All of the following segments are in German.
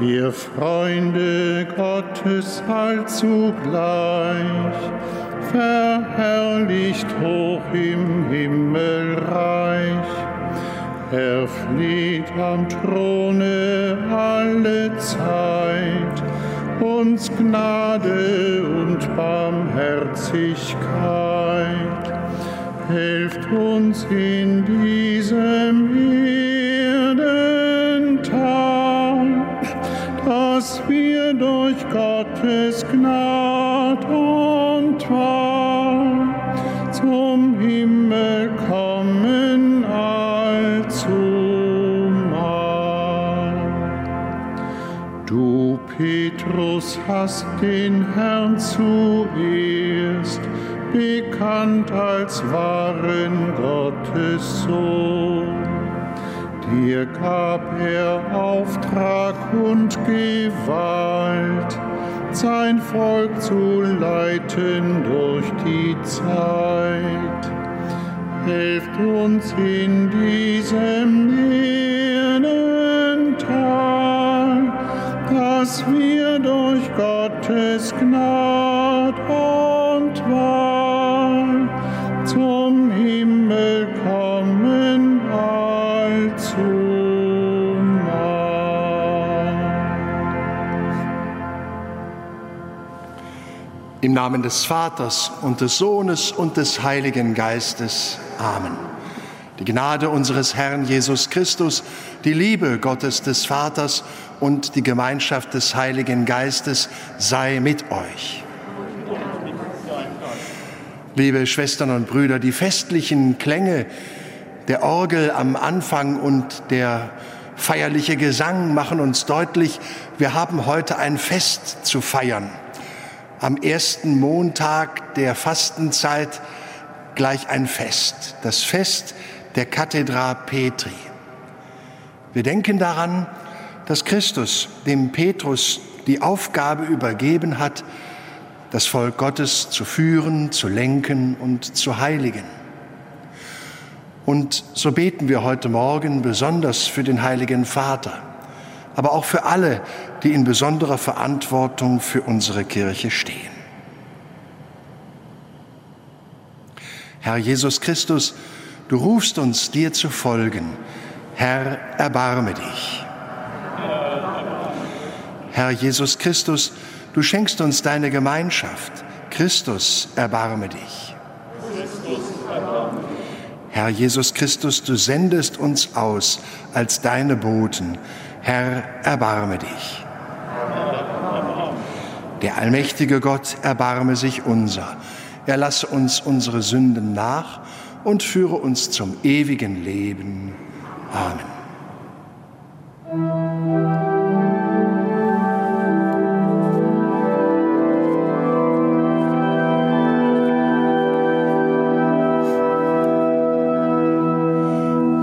Wir Freunde Gottes allzugleich, verherrlicht hoch im Himmelreich. Er flieht am Throne alle Zeit, uns Gnade und Barmherzigkeit. Helft uns in diesem Erdental, Gottes Gnade und Wahl zum Himmel kommen allzumal. Du, Petrus, hast den Herrn zuerst bekannt als wahren Gottes Sohn. Dir gab er Auftrag und Gewalt, sein Volk zu leiten durch die Zeit. Helft uns in diesem Erdental, dass wir durch Gottes Gnade Namen des Vaters und des Sohnes und des Heiligen Geistes. Amen. Die Gnade unseres Herrn Jesus Christus, die Liebe Gottes des Vaters und die Gemeinschaft des Heiligen Geistes sei mit euch. Liebe Schwestern und Brüder, die festlichen Klänge der Orgel am Anfang und der feierliche Gesang machen uns deutlich, wir haben heute ein Fest zu feiern. Am ersten Montag der Fastenzeit gleich ein Fest, das Fest der Kathedra Petri. Wir denken daran, dass Christus dem Petrus die Aufgabe übergeben hat, das Volk Gottes zu führen, zu lenken und zu heiligen. Und so beten wir heute Morgen besonders für den Heiligen Vater, aber auch für alle, die in besonderer Verantwortung für unsere Kirche stehen. Herr Jesus Christus, du rufst uns dir zu folgen. Herr, erbarme dich. Herr Jesus Christus, du schenkst uns deine Gemeinschaft. Christus, erbarme dich. Herr Jesus Christus, du sendest uns aus als deine Boten. Herr, erbarme dich. Der allmächtige Gott erbarme sich unser. Er lasse uns unsere Sünden nach und führe uns zum ewigen Leben. Amen.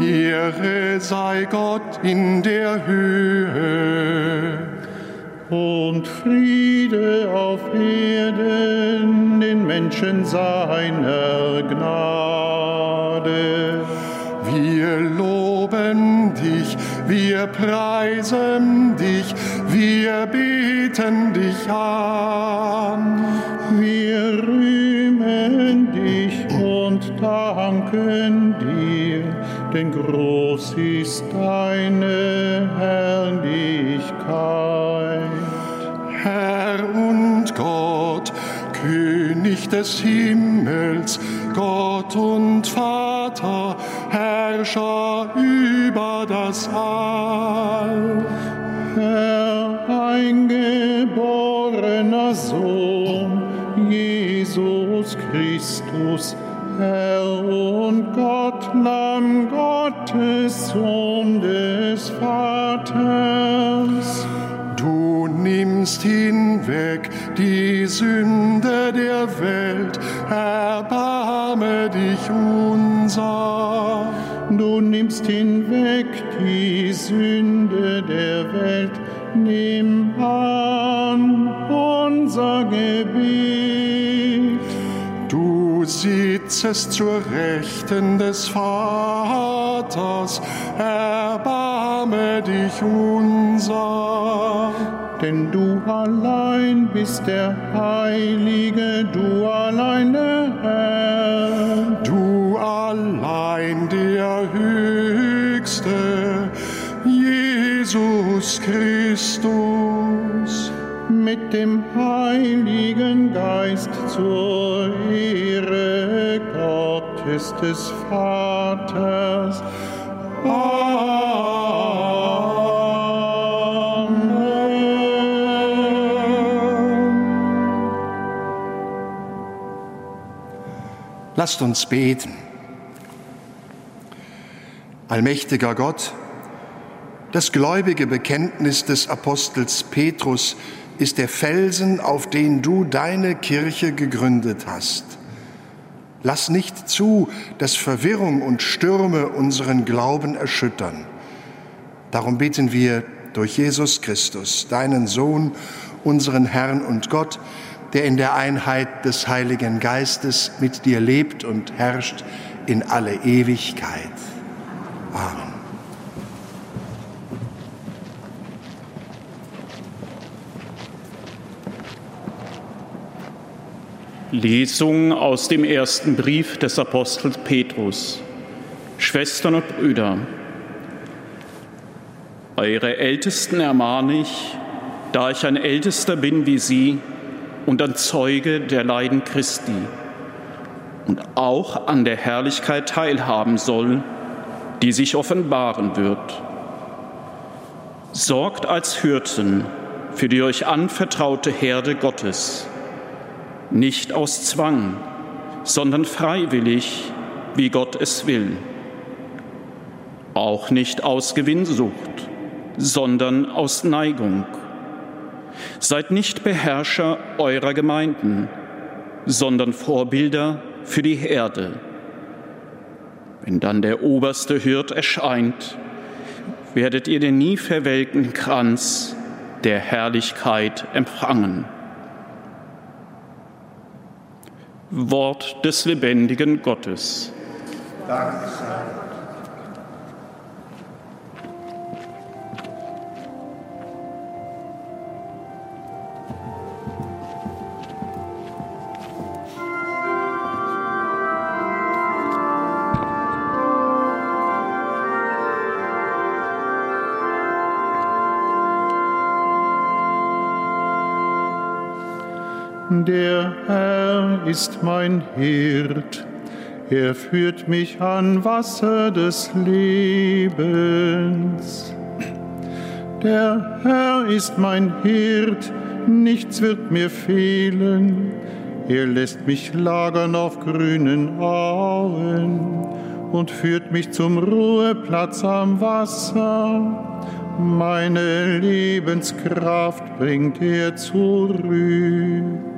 Ehre sei Gott in der Höhe und Friede auf Erden den Menschen seiner Gnade. Wir loben dich, wir preisen dich, wir beten dich an. Wir rühmen dich und danken dir, denn groß ist deine Herrlichkeit. König des Himmels, Gott und Vater, Herrscher über das All. Herr, eingeborener Sohn, Jesus Christus, Herr und Gott, Lamm Gottes, Sohn des Vaters. Du nimmst hinweg die Sünde der Welt, erbarme dich unser. Du nimmst hinweg die Sünde der Welt, nimm an unser Gebet. Du sitzest zur Rechten des Vaters, erbarme erbarme dich unser. Denn du allein bist der Heilige, du allein der Herr. Du allein der Höchste, Jesus Christus. Mit dem Heiligen Geist zur Ehre Gottes des Vaters. Amen. Lasst uns beten. Allmächtiger Gott, das gläubige Bekenntnis des Apostels Petrus ist der Felsen, auf den du deine Kirche gegründet hast. Lass nicht zu, dass Verwirrung und Stürme unseren Glauben erschüttern. Darum beten wir durch Jesus Christus, deinen Sohn, unseren Herrn und Gott, der in der Einheit des Heiligen Geistes mit dir lebt und herrscht in alle Ewigkeit. Amen. Lesung aus dem ersten Brief des Apostels Petrus. Schwestern und Brüder, eure Ältesten ermahne ich, da ich ein Ältester bin wie sie und ein Zeuge der Leiden Christi und auch an der Herrlichkeit teilhaben soll, die sich offenbaren wird. Sorgt als Hirten für die euch anvertraute Herde Gottes nicht aus Zwang, sondern freiwillig, wie Gott es will. Auch nicht aus Gewinnsucht, sondern aus Neigung. Seid nicht Beherrscher eurer Gemeinden, sondern Vorbilder für die Herde. Wenn dann der oberste Hirt erscheint, werdet ihr den nie verwelkten Kranz der Herrlichkeit empfangen. Wort des lebendigen Gottes. Dank ist mein Hirt, er führt mich an Wasser des Lebens. Der Herr ist mein Hirt, nichts wird mir fehlen. Er lässt mich lagern auf grünen Auen und führt mich zum Ruheplatz am Wasser. Meine Lebenskraft bringt er zurück.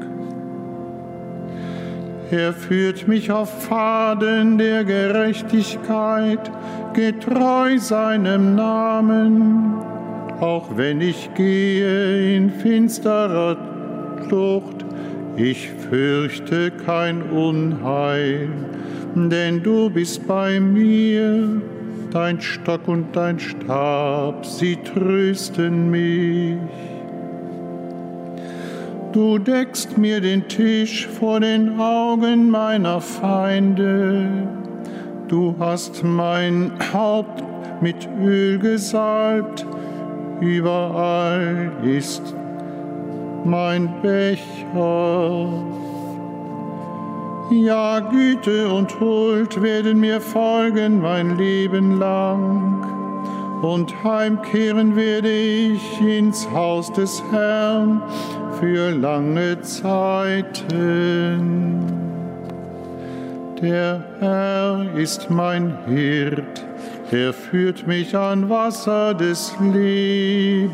Er führt mich auf Pfaden der Gerechtigkeit, getreu seinem Namen. Auch wenn ich gehe in finsterer Flucht, ich fürchte kein Unheil, denn du bist bei mir. Dein Stock und dein Stab, sie trösten mich. Du deckst mir den Tisch vor den Augen meiner Feinde. Du hast mein Haupt mit Öl gesalbt. Überall ist mein Becher. Ja, Güte und Huld werden mir folgen mein Leben lang. Und heimkehren werde ich ins Haus des Herrn für lange Zeiten. Der Herr ist mein Hirt, er führt mich an Wasser des Lebens.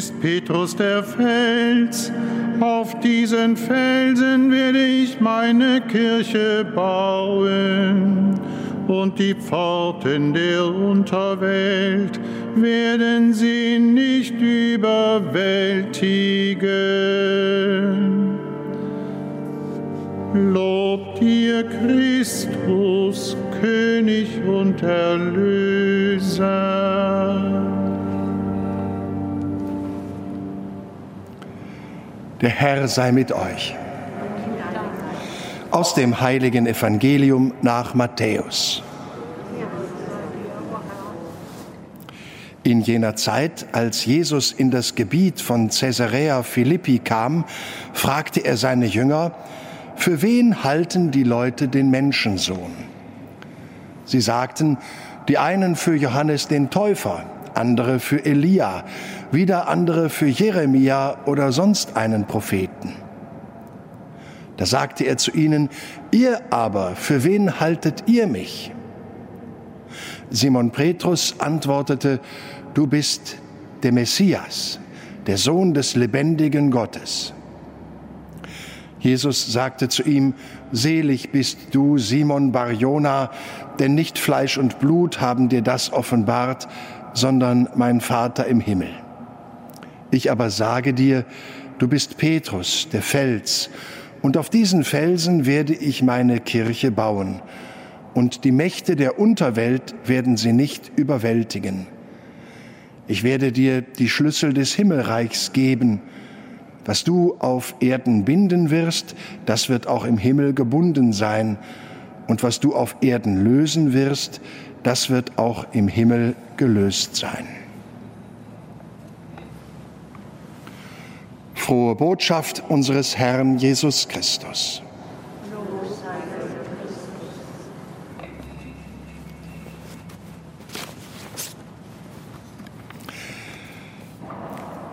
Du bist Petrus der Fels, auf diesen Felsen werde ich meine Kirche bauen und die Pforten der Unterwelt werden sie nicht überwältigen. Lob dir, Christus, König und Erlöser. Der Herr sei mit euch aus dem heiligen Evangelium nach Matthäus. In jener Zeit, als Jesus in das Gebiet von Caesarea Philippi kam, fragte er seine Jünger, für wen halten die Leute den Menschensohn? Sie sagten, die einen für Johannes den Täufer, andere für Elia, wieder andere für Jeremia oder sonst einen Propheten. Da sagte er zu ihnen, ihr aber, für wen haltet ihr mich? Simon Petrus antwortete, du bist der Messias, der Sohn des lebendigen Gottes. Jesus sagte zu ihm, Selig bist du, Simon Barjona, denn nicht Fleisch und Blut haben dir das offenbart, sondern mein Vater im Himmel. Ich aber sage dir, du bist Petrus, der Fels, und auf diesen Felsen werde ich meine Kirche bauen, und die Mächte der Unterwelt werden sie nicht überwältigen. Ich werde dir die Schlüssel des Himmelreichs geben. Was du auf Erden binden wirst, das wird auch im Himmel gebunden sein. Und was du auf Erden lösen wirst, das wird auch im Himmel gelöst sein. frohe Botschaft unseres Herrn Jesus Christus.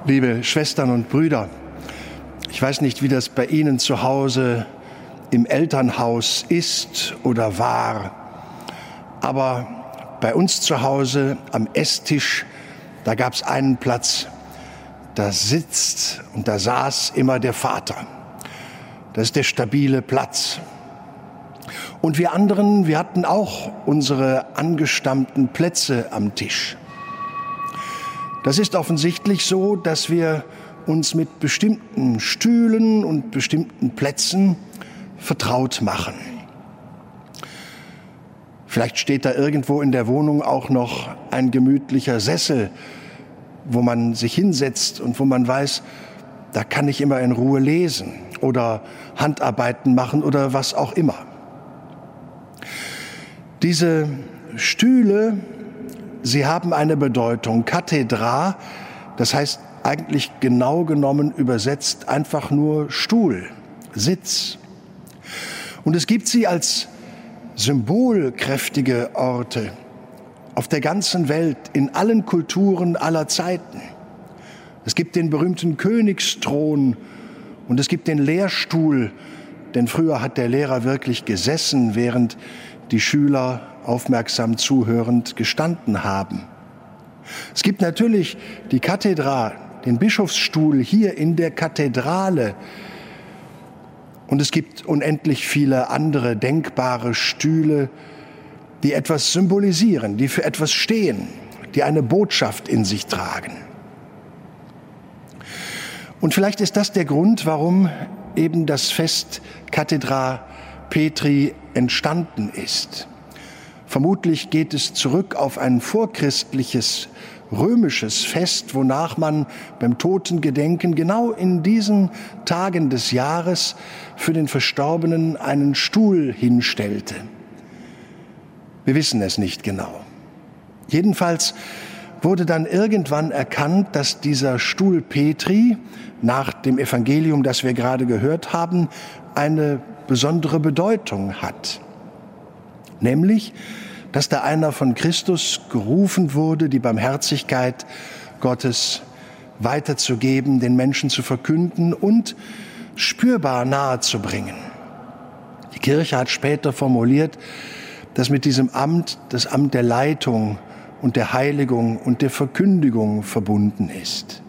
Liebe Schwestern und Brüder, ich weiß nicht, wie das bei Ihnen zu Hause im Elternhaus ist oder war, aber bei uns zu Hause am Esstisch, da gab es einen Platz da sitzt und da saß immer der Vater. Das ist der stabile Platz. Und wir anderen, wir hatten auch unsere angestammten Plätze am Tisch. Das ist offensichtlich so, dass wir uns mit bestimmten Stühlen und bestimmten Plätzen vertraut machen. Vielleicht steht da irgendwo in der Wohnung auch noch ein gemütlicher Sessel wo man sich hinsetzt und wo man weiß, da kann ich immer in Ruhe lesen oder Handarbeiten machen oder was auch immer. Diese Stühle, sie haben eine Bedeutung. Kathedra, das heißt eigentlich genau genommen übersetzt einfach nur Stuhl, Sitz. Und es gibt sie als symbolkräftige Orte auf der ganzen Welt, in allen Kulturen aller Zeiten. Es gibt den berühmten Königsthron und es gibt den Lehrstuhl, denn früher hat der Lehrer wirklich gesessen, während die Schüler aufmerksam zuhörend gestanden haben. Es gibt natürlich die Kathedra, den Bischofsstuhl hier in der Kathedrale. Und es gibt unendlich viele andere denkbare Stühle, die etwas symbolisieren, die für etwas stehen, die eine Botschaft in sich tragen. Und vielleicht ist das der Grund, warum eben das Fest Kathedra Petri entstanden ist. Vermutlich geht es zurück auf ein vorchristliches römisches Fest, wonach man beim Totengedenken genau in diesen Tagen des Jahres für den Verstorbenen einen Stuhl hinstellte. Wir wissen es nicht genau. Jedenfalls wurde dann irgendwann erkannt, dass dieser Stuhl Petri nach dem Evangelium, das wir gerade gehört haben, eine besondere Bedeutung hat. Nämlich, dass da einer von Christus gerufen wurde, die Barmherzigkeit Gottes weiterzugeben, den Menschen zu verkünden und spürbar nahe zu bringen. Die Kirche hat später formuliert, das mit diesem Amt, das Amt der Leitung und der Heiligung und der Verkündigung verbunden ist.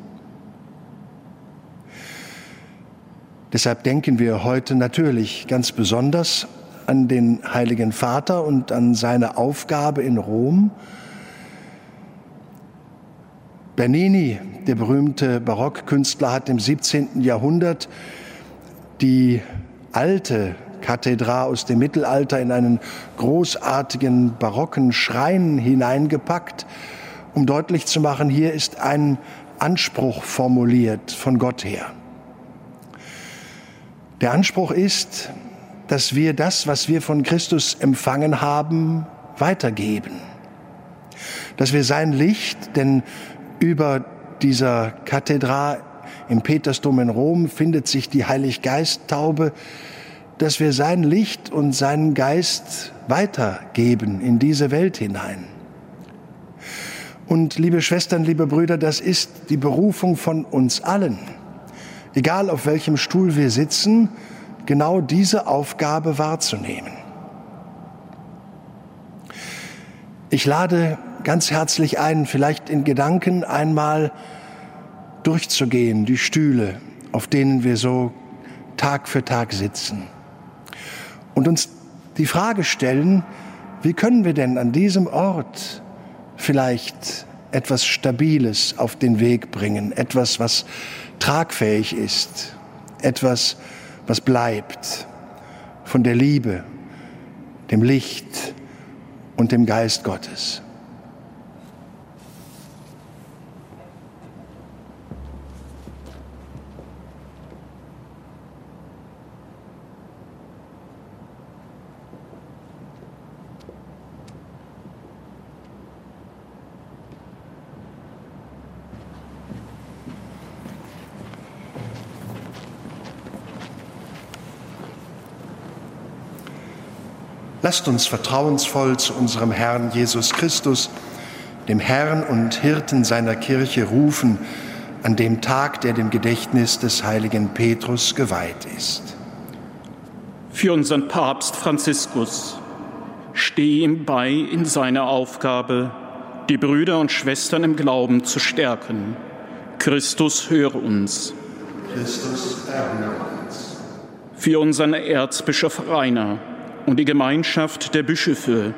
Deshalb denken wir heute natürlich ganz besonders an den Heiligen Vater und an seine Aufgabe in Rom. Bernini, der berühmte Barockkünstler, hat im 17. Jahrhundert die alte Kathedra aus dem Mittelalter in einen großartigen barocken Schrein hineingepackt, um deutlich zu machen, hier ist ein Anspruch formuliert von Gott her. Der Anspruch ist, dass wir das, was wir von Christus empfangen haben, weitergeben. Dass wir sein Licht, denn über dieser Kathedra im Petersdom in Rom findet sich die Heiliggeisttaube, dass wir sein Licht und seinen Geist weitergeben in diese Welt hinein. Und liebe Schwestern, liebe Brüder, das ist die Berufung von uns allen egal auf welchem Stuhl wir sitzen, genau diese Aufgabe wahrzunehmen. Ich lade ganz herzlich ein, vielleicht in Gedanken einmal durchzugehen, die Stühle, auf denen wir so Tag für Tag sitzen. Und uns die Frage stellen, wie können wir denn an diesem Ort vielleicht etwas Stabiles auf den Weg bringen, etwas, was tragfähig ist, etwas, was bleibt von der Liebe, dem Licht und dem Geist Gottes. Lasst uns vertrauensvoll zu unserem Herrn Jesus Christus, dem Herrn und Hirten seiner Kirche, rufen an dem Tag, der dem Gedächtnis des heiligen Petrus geweiht ist. Für unseren Papst Franziskus stehe ihm bei in seiner Aufgabe, die Brüder und Schwestern im Glauben zu stärken. Christus höre uns. Christus erhöre uns. Für unseren Erzbischof Rainer und die Gemeinschaft der Bischöfe,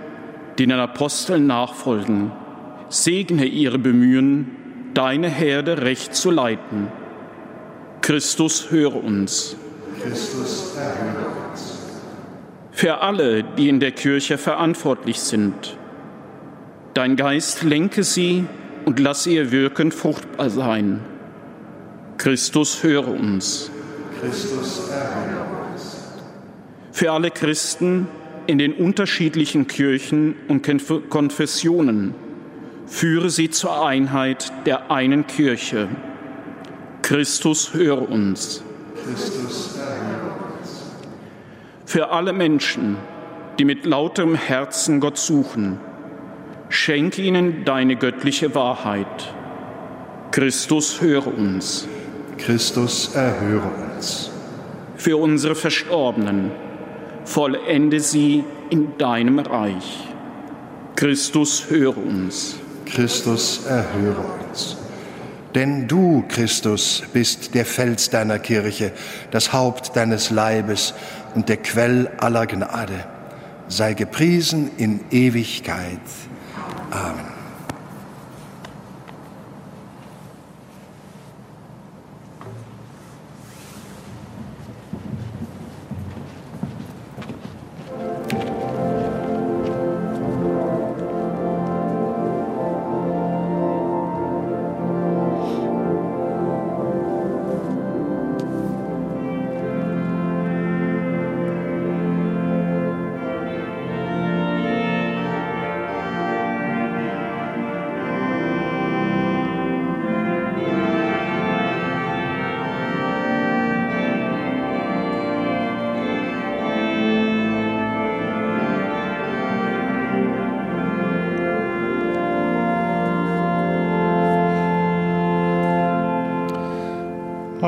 die den Aposteln nachfolgen, segne ihre Bemühen, deine Herde recht zu leiten. Christus, höre uns. Christus, erhöre uns. Für alle, die in der Kirche verantwortlich sind, dein Geist lenke sie und lasse ihr Wirken fruchtbar sein. Christus, höre uns. Christus, erhöre uns für alle Christen in den unterschiedlichen Kirchen und Konfessionen. Führe sie zur Einheit der einen Kirche. Christus, höre uns. Christus, uns. Für alle Menschen, die mit lauterem Herzen Gott suchen, schenke ihnen deine göttliche Wahrheit. Christus, höre uns. Christus, erhöre uns. Für unsere Verstorbenen, vollende sie in deinem Reich. Christus, höre uns. Christus, erhöre uns. Denn du, Christus, bist der Fels deiner Kirche, das Haupt deines Leibes und der Quell aller Gnade. Sei gepriesen in Ewigkeit. Amen.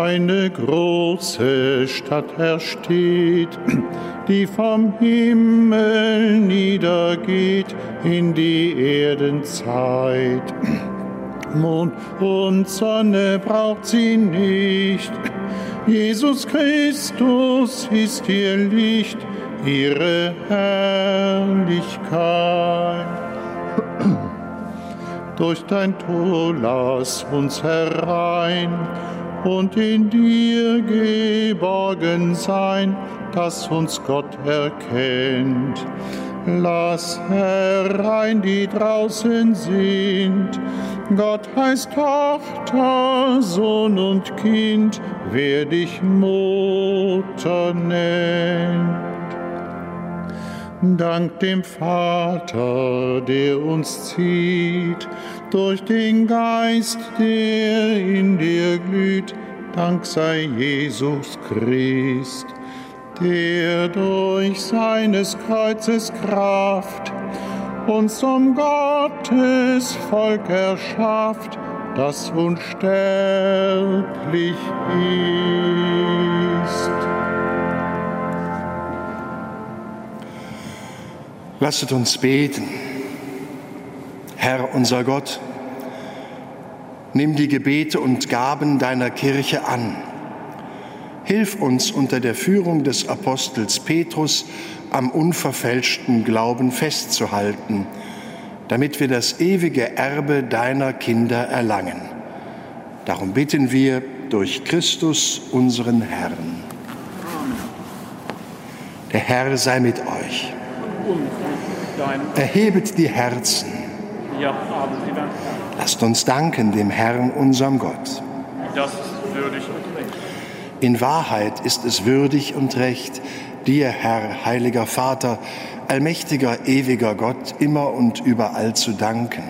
Eine große Stadt ersteht, die vom Himmel niedergeht in die Erdenzeit. Mond und Sonne braucht sie nicht. Jesus Christus ist ihr Licht, ihre Herrlichkeit. Durch dein Tor lass uns herein und in dir geborgen sein, dass uns Gott erkennt. Lass herein, die draußen sind. Gott heißt Tochter, Sohn und Kind, wer dich Mutter nennt. Dank dem Vater, der uns zieht, durch den Geist, der in dir glüht, Dank sei Jesus Christ, der durch seines Kreuzes Kraft uns zum Gottes Volk erschafft, das unsterblich ist. Lasset uns beten. Herr unser Gott, nimm die Gebete und Gaben deiner Kirche an. Hilf uns unter der Führung des Apostels Petrus am unverfälschten Glauben festzuhalten, damit wir das ewige Erbe deiner Kinder erlangen. Darum bitten wir durch Christus unseren Herrn. Der Herr sei mit euch. Erhebet die Herzen. Lasst uns danken dem Herrn, unserem Gott. Das ist würdig und recht. In Wahrheit ist es würdig und recht, dir, Herr, heiliger Vater, allmächtiger, ewiger Gott, immer und überall zu danken.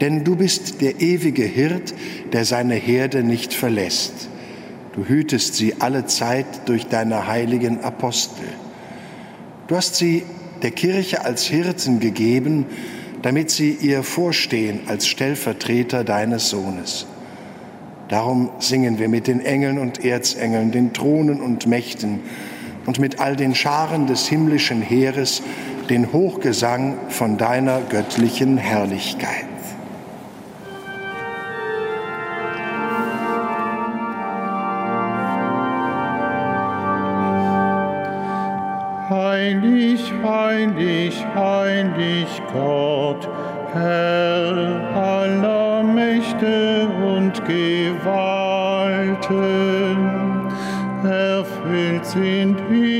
Denn du bist der ewige Hirt, der seine Herde nicht verlässt. Du hütest sie alle Zeit durch deine heiligen Apostel. Du hast sie der Kirche als Hirten gegeben, damit sie ihr vorstehen als Stellvertreter deines Sohnes. Darum singen wir mit den Engeln und Erzengeln, den Thronen und Mächten und mit all den Scharen des himmlischen Heeres den Hochgesang von deiner göttlichen Herrlichkeit. Heilig, heilig, heilig Gott, Herr aller Mächte und Gewalten. Erfüllt sind Himmel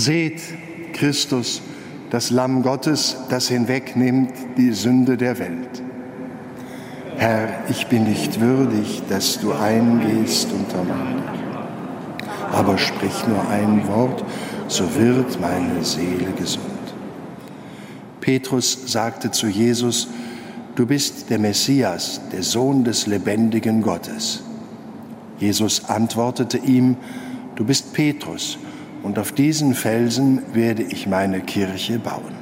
Seht Christus, das Lamm Gottes, das hinwegnimmt die Sünde der Welt. Herr, ich bin nicht würdig, dass du eingehst unter mein Dach. aber sprich nur ein Wort, so wird meine Seele gesund. Petrus sagte zu Jesus, du bist der Messias, der Sohn des lebendigen Gottes. Jesus antwortete ihm, du bist Petrus, und auf diesen Felsen werde ich meine Kirche bauen.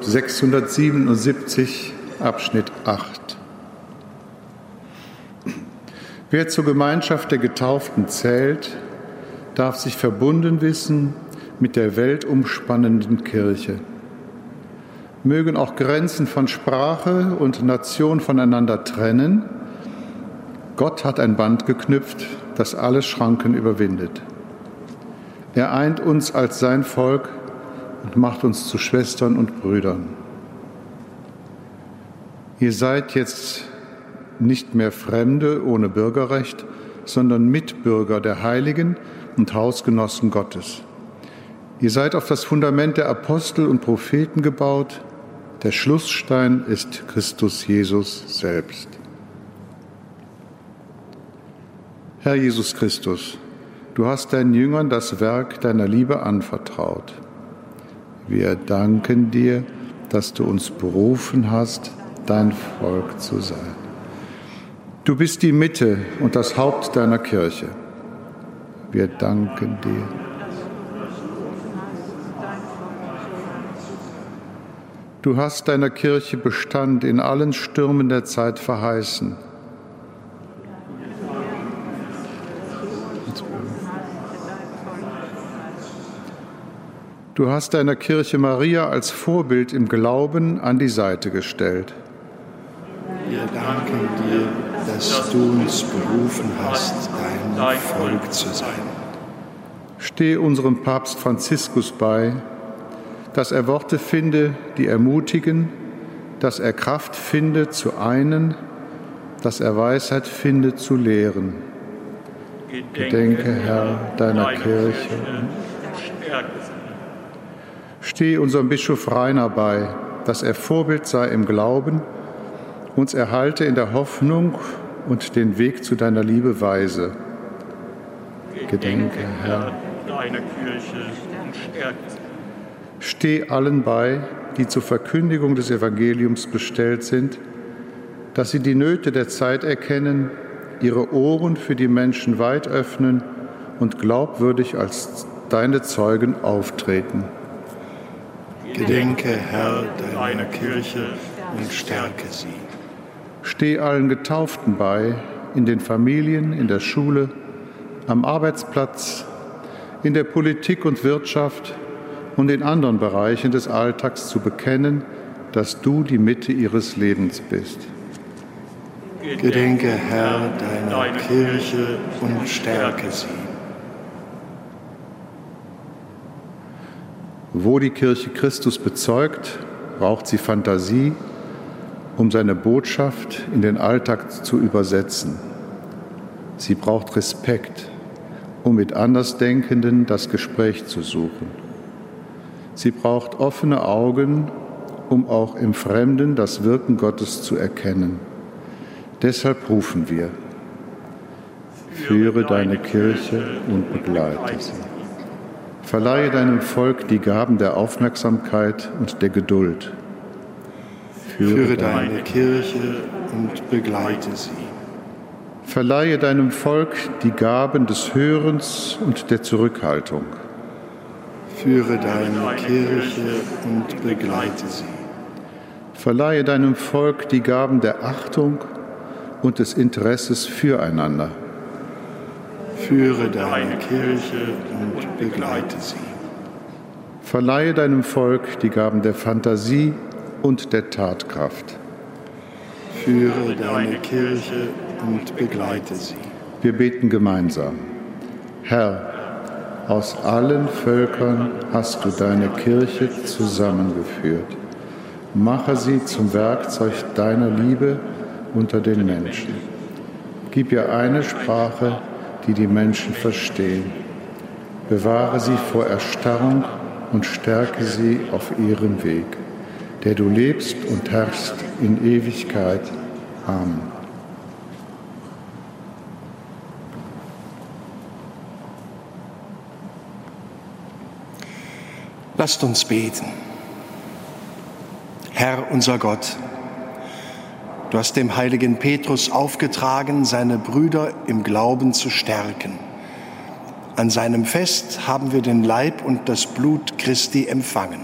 677 Abschnitt 8. Wer zur Gemeinschaft der Getauften zählt, darf sich verbunden wissen mit der weltumspannenden Kirche. Mögen auch Grenzen von Sprache und Nation voneinander trennen. Gott hat ein Band geknüpft, das alle Schranken überwindet. Er eint uns als sein Volk und macht uns zu Schwestern und Brüdern. Ihr seid jetzt nicht mehr Fremde ohne Bürgerrecht, sondern Mitbürger der Heiligen und Hausgenossen Gottes. Ihr seid auf das Fundament der Apostel und Propheten gebaut. Der Schlussstein ist Christus Jesus selbst. Herr Jesus Christus, du hast deinen Jüngern das Werk deiner Liebe anvertraut. Wir danken dir, dass du uns berufen hast, dein Volk zu sein. Du bist die Mitte und das Haupt deiner Kirche. Wir danken dir. Du hast deiner Kirche Bestand in allen Stürmen der Zeit verheißen. Du hast deiner Kirche Maria als Vorbild im Glauben an die Seite gestellt. Wir danken dir, dass du uns berufen hast, dein Volk zu sein. Steh unserem Papst Franziskus bei, dass er Worte finde, die ermutigen, dass er Kraft finde zu einen, dass er Weisheit finde zu lehren. Gedenke, Herr, deiner Kirche und stärke sie. Stehe unserem Bischof Rainer bei, dass er Vorbild sei im Glauben, uns erhalte in der Hoffnung und den Weg zu deiner Liebe weise. Gedenke, Herr, deiner Kirche und stärke. Steh allen bei, die zur Verkündigung des Evangeliums bestellt sind, dass sie die Nöte der Zeit erkennen, ihre Ohren für die Menschen weit öffnen und glaubwürdig als deine Zeugen auftreten. Gedenke, Herr, deiner Kirche und stärke sie. Steh allen Getauften bei, in den Familien, in der Schule, am Arbeitsplatz, in der Politik und Wirtschaft und in anderen Bereichen des Alltags zu bekennen, dass du die Mitte ihres Lebens bist. Gedenke, Herr, deiner Kirche und stärke sie. Wo die Kirche Christus bezeugt, braucht sie Fantasie, um seine Botschaft in den Alltag zu übersetzen. Sie braucht Respekt, um mit Andersdenkenden das Gespräch zu suchen. Sie braucht offene Augen, um auch im Fremden das Wirken Gottes zu erkennen. Deshalb rufen wir, führe deine Kirche und begleite sie. Verleihe deinem Volk die Gaben der Aufmerksamkeit und der Geduld. Führe deine Kirche und begleite sie. Verleihe deinem Volk die Gaben des Hörens und der Zurückhaltung. Führe deine Kirche und begleite sie. Verleihe deinem Volk die Gaben der Achtung und des Interesses füreinander führe deine Kirche und begleite sie. Verleihe deinem Volk die Gaben der Fantasie und der Tatkraft. Führe deine Kirche und begleite sie. Wir beten gemeinsam. Herr, aus allen Völkern hast du deine Kirche zusammengeführt. Mache sie zum Werkzeug deiner Liebe unter den Menschen. Gib ihr eine Sprache, die die Menschen verstehen. Bewahre sie vor Erstarrung und stärke sie auf ihrem Weg, der du lebst und herrschst in Ewigkeit. Amen. Lasst uns beten. Herr unser Gott, Du hast dem heiligen Petrus aufgetragen, seine Brüder im Glauben zu stärken. An seinem Fest haben wir den Leib und das Blut Christi empfangen.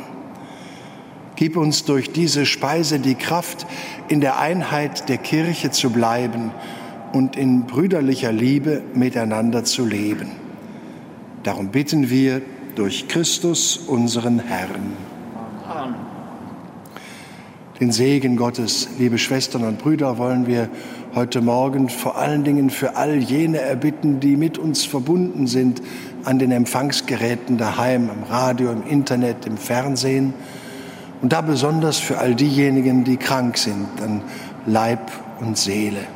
Gib uns durch diese Speise die Kraft, in der Einheit der Kirche zu bleiben und in brüderlicher Liebe miteinander zu leben. Darum bitten wir durch Christus, unseren Herrn. Den Segen Gottes, liebe Schwestern und Brüder, wollen wir heute Morgen vor allen Dingen für all jene erbitten, die mit uns verbunden sind an den Empfangsgeräten daheim, im Radio, im Internet, im Fernsehen Und da besonders für all diejenigen, die krank sind an Leib und Seele.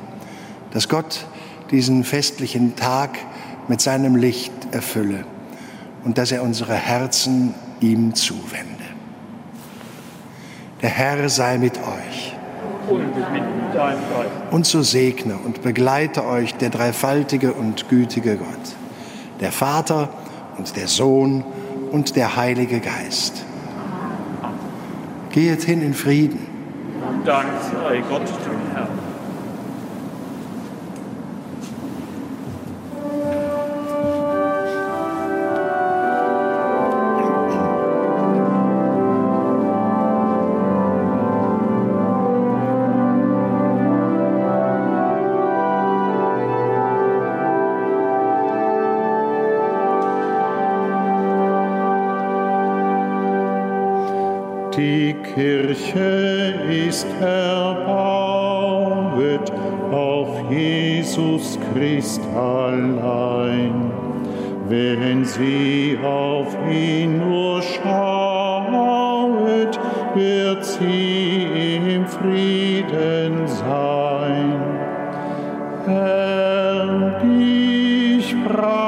Dass Gott diesen festlichen Tag mit seinem Licht erfülle und dass er unsere Herzen ihm zuwende. Der Herr sei mit euch. Und so segne und begleite euch der dreifaltige und gütige Gott, der Vater und der Sohn und der Heilige Geist. Geht hin in Frieden. Dank sei Gott, Christ allein. Wenn sie auf ihn nur schauet, wird sie im Frieden sein. Herr, dich preisen